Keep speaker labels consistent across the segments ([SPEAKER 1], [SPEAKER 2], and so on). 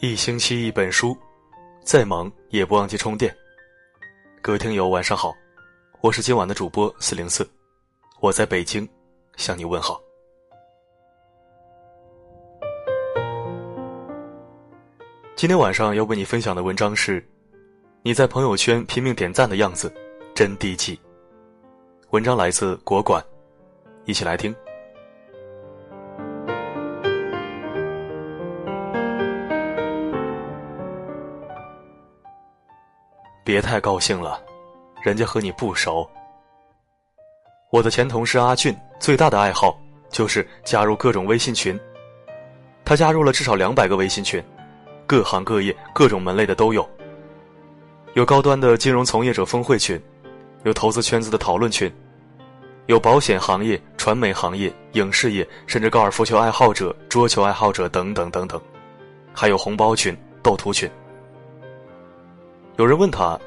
[SPEAKER 1] 一星期一本书，再忙也不忘记充电。各位听友，晚上好，我是今晚的主播四零四，我在北京向你问好。今天晚上要为你分享的文章是：你在朋友圈拼命点赞的样子，真低级。文章来自国馆，一起来听。别太高兴了，人家和你不熟。我的前同事阿俊最大的爱好就是加入各种微信群。他加入了至少两百个微信群，各行各业、各种门类的都有。有高端的金融从业者峰会群，有投资圈子的讨论群，有保险行业、传媒行业、影视业，甚至高尔夫球爱好者、桌球爱好者等等等等，还有红包群、斗图群。有人问他：“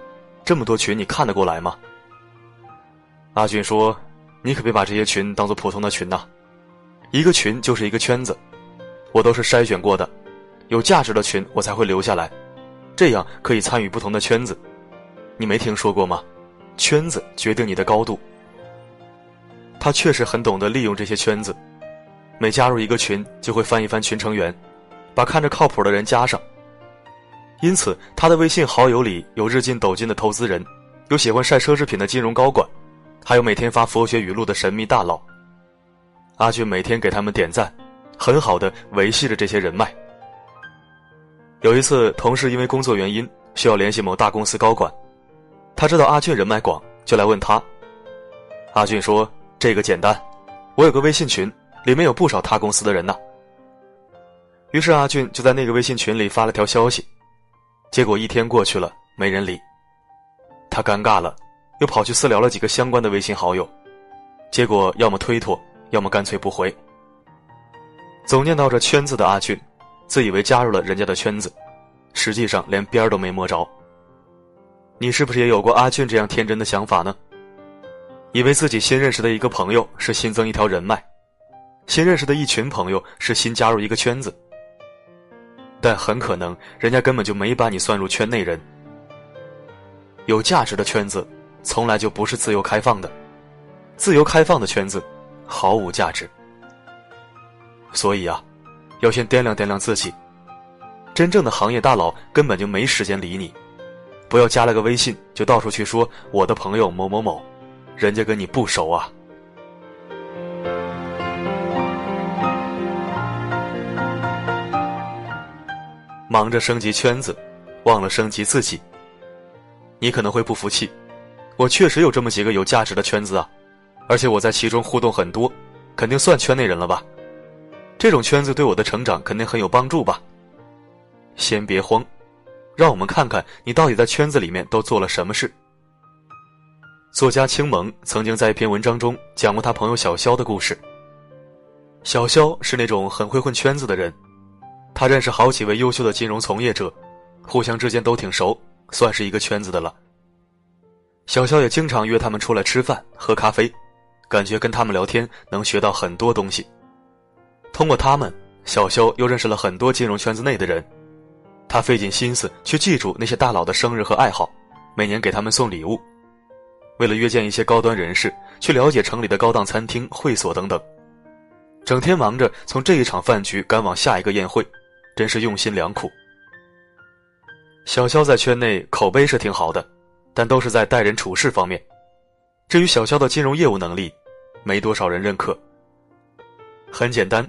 [SPEAKER 1] 这么多群，你看得过来吗？”阿俊说：“你可别把这些群当做普通的群呐，一个群就是一个圈子，我都是筛选过的，有价值的群我才会留下来，这样可以参与不同的圈子。你没听说过吗？圈子决定你的高度。”他确实很懂得利用这些圈子，每加入一个群就会翻一翻群成员，把看着靠谱的人加上。因此，他的微信好友里有日进斗金的投资人，有喜欢晒奢侈品的金融高管，还有每天发佛学语录的神秘大佬。阿俊每天给他们点赞，很好的维系着这些人脉。有一次，同事因为工作原因需要联系某大公司高管，他知道阿俊人脉广，就来问他。阿俊说：“这个简单，我有个微信群，里面有不少他公司的人呢。”于是阿俊就在那个微信群里发了条消息。结果一天过去了，没人理。他尴尬了，又跑去私聊了几个相关的微信好友，结果要么推脱，要么干脆不回。总念叨着圈子的阿俊，自以为加入了人家的圈子，实际上连边儿都没摸着。你是不是也有过阿俊这样天真的想法呢？以为自己新认识的一个朋友是新增一条人脉，新认识的一群朋友是新加入一个圈子。但很可能，人家根本就没把你算入圈内人。有价值的圈子，从来就不是自由开放的，自由开放的圈子，毫无价值。所以啊，要先掂量掂量自己。真正的行业大佬根本就没时间理你，不要加了个微信就到处去说我的朋友某某某，人家跟你不熟啊。忙着升级圈子，忘了升级自己。你可能会不服气，我确实有这么几个有价值的圈子啊，而且我在其中互动很多，肯定算圈内人了吧？这种圈子对我的成长肯定很有帮助吧？先别慌，让我们看看你到底在圈子里面都做了什么事。作家青萌曾经在一篇文章中讲过他朋友小肖的故事。小肖是那种很会混圈子的人。他认识好几位优秀的金融从业者，互相之间都挺熟，算是一个圈子的了。小肖也经常约他们出来吃饭、喝咖啡，感觉跟他们聊天能学到很多东西。通过他们，小肖又认识了很多金融圈子内的人。他费尽心思去记住那些大佬的生日和爱好，每年给他们送礼物。为了约见一些高端人士，去了解城里的高档餐厅、会所等等，整天忙着从这一场饭局赶往下一个宴会。真是用心良苦。小肖在圈内口碑是挺好的，但都是在待人处事方面。至于小肖的金融业务能力，没多少人认可。很简单，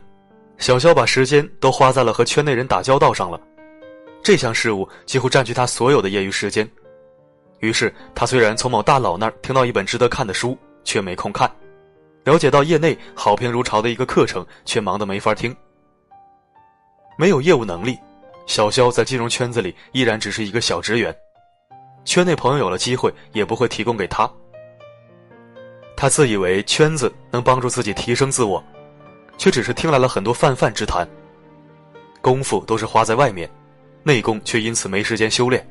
[SPEAKER 1] 小肖把时间都花在了和圈内人打交道上了，这项事务几乎占据他所有的业余时间。于是，他虽然从某大佬那儿听到一本值得看的书，却没空看；了解到业内好评如潮的一个课程，却忙得没法听。没有业务能力，小肖在金融圈子里依然只是一个小职员，圈内朋友有了机会也不会提供给他。他自以为圈子能帮助自己提升自我，却只是听来了很多泛泛之谈。功夫都是花在外面，内功却因此没时间修炼。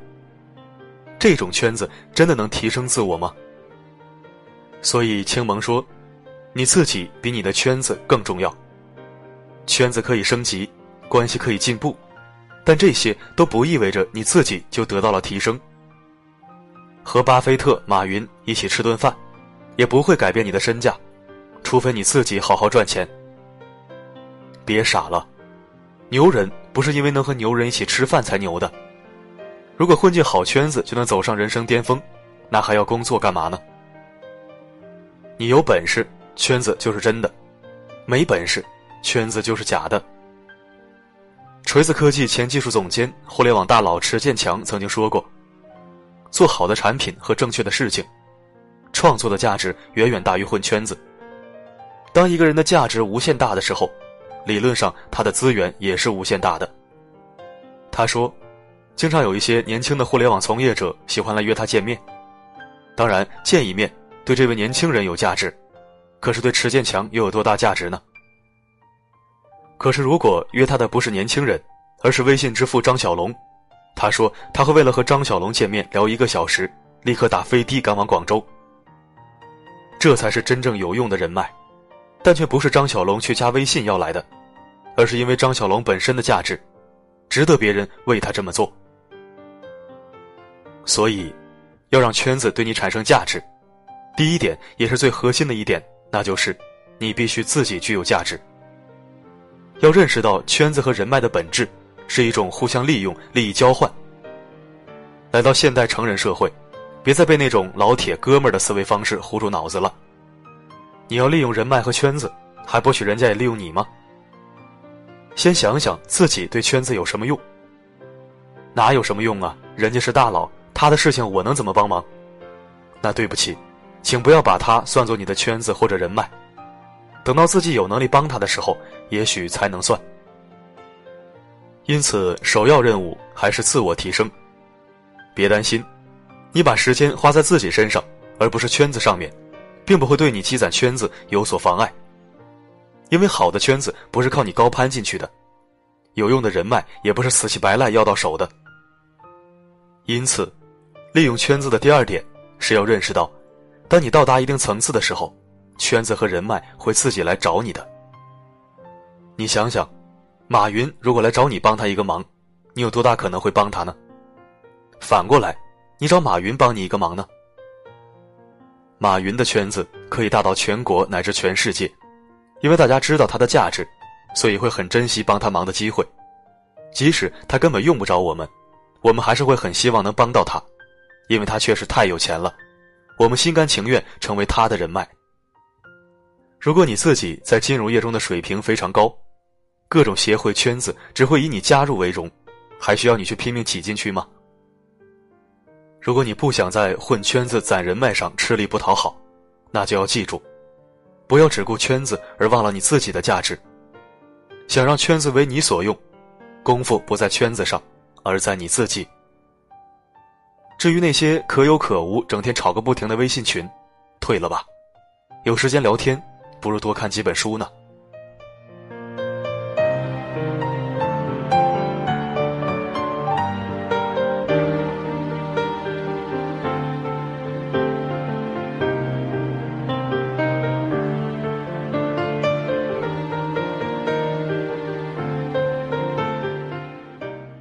[SPEAKER 1] 这种圈子真的能提升自我吗？所以青萌说：“你自己比你的圈子更重要。圈子可以升级，关系可以进步，但这些都不意味着你自己就得到了提升。和巴菲特、马云一起吃顿饭，也不会改变你的身价，除非你自己好好赚钱。别傻了，牛人不是因为能和牛人一起吃饭才牛的。如果混进好圈子就能走上人生巅峰，那还要工作干嘛呢？你有本事，圈子就是真的；没本事，圈子就是假的。锤子科技前技术总监、互联网大佬池建强曾经说过。做好的产品和正确的事情，创作的价值远远大于混圈子。当一个人的价值无限大的时候，理论上他的资源也是无限大的。他说，经常有一些年轻的互联网从业者喜欢来约他见面。当然，见一面对这位年轻人有价值，可是对池建强又有多大价值呢？可是如果约他的不是年轻人，而是微信之父张小龙。他说他会为了和张小龙见面聊一个小时，立刻打飞的赶往广州。这才是真正有用的人脉，但却不是张小龙去加微信要来的，而是因为张小龙本身的价值，值得别人为他这么做。所以，要让圈子对你产生价值，第一点也是最核心的一点，那就是你必须自己具有价值。要认识到圈子和人脉的本质。是一种互相利用、利益交换。来到现代成人社会，别再被那种老铁哥们儿的思维方式糊住脑子了。你要利用人脉和圈子，还不许人家也利用你吗？先想想自己对圈子有什么用？哪有什么用啊？人家是大佬，他的事情我能怎么帮忙？那对不起，请不要把他算作你的圈子或者人脉。等到自己有能力帮他的时候，也许才能算。因此，首要任务还是自我提升。别担心，你把时间花在自己身上，而不是圈子上面，并不会对你积攒圈子有所妨碍。因为好的圈子不是靠你高攀进去的，有用的人脉也不是死乞白赖要到手的。因此，利用圈子的第二点是要认识到，当你到达一定层次的时候，圈子和人脉会自己来找你的。你想想。马云如果来找你帮他一个忙，你有多大可能会帮他呢？反过来，你找马云帮你一个忙呢？马云的圈子可以大到全国乃至全世界，因为大家知道他的价值，所以会很珍惜帮他忙的机会。即使他根本用不着我们，我们还是会很希望能帮到他，因为他确实太有钱了，我们心甘情愿成为他的人脉。如果你自己在金融业中的水平非常高，各种协会圈子只会以你加入为荣，还需要你去拼命挤进去吗？如果你不想在混圈子攒人脉上吃力不讨好，那就要记住，不要只顾圈子而忘了你自己的价值。想让圈子为你所用，功夫不在圈子上，而在你自己。至于那些可有可无、整天吵个不停的微信群，退了吧。有时间聊天，不如多看几本书呢。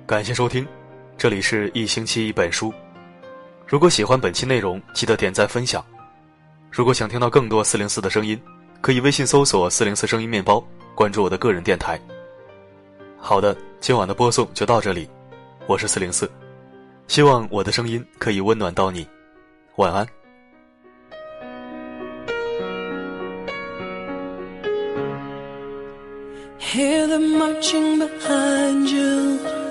[SPEAKER 1] 感谢收听，这里是一星期一本书。如果喜欢本期内容，记得点赞分享。如果想听到更多四零四的声音，可以微信搜索“四零四声音面包”，关注我的个人电台。好的，今晚的播送就到这里，我是四零四，希望我的声音可以温暖到你。晚安。Hear marching behind you.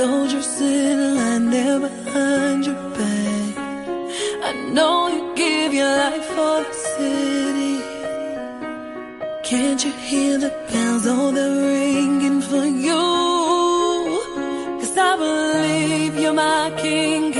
[SPEAKER 1] Soldiers in a line there behind your back. I know you give your life for the city. Can't you hear the bells? Oh, they're ringing for you. Cause I believe you're my king, king.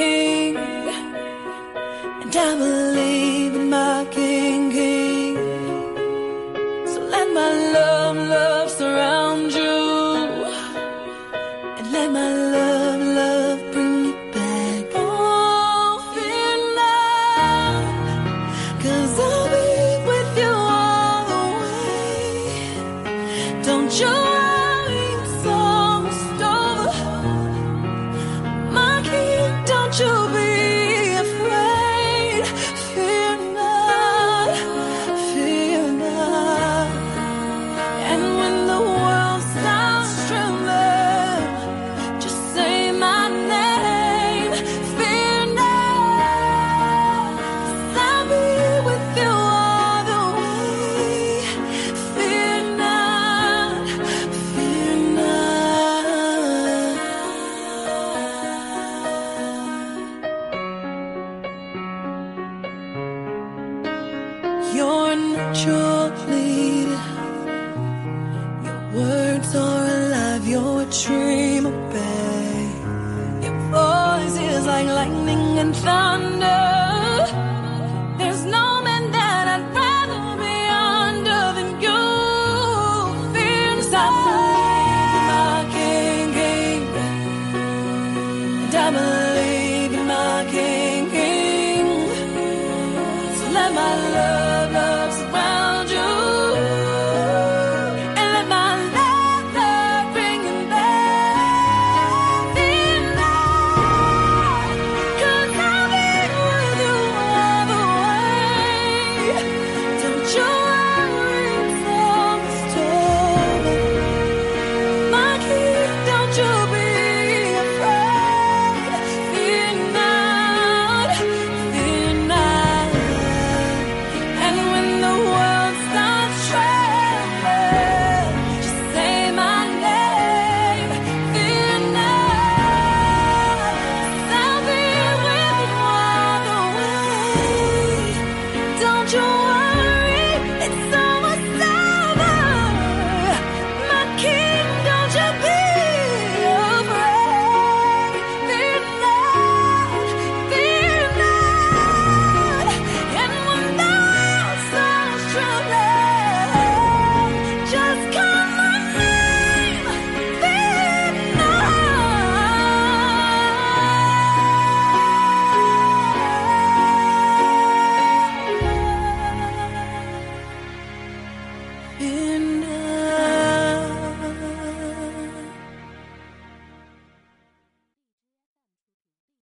[SPEAKER 2] Your lead. Your words are alive, you're a dream, babe. Your voice is like lightning and thunder.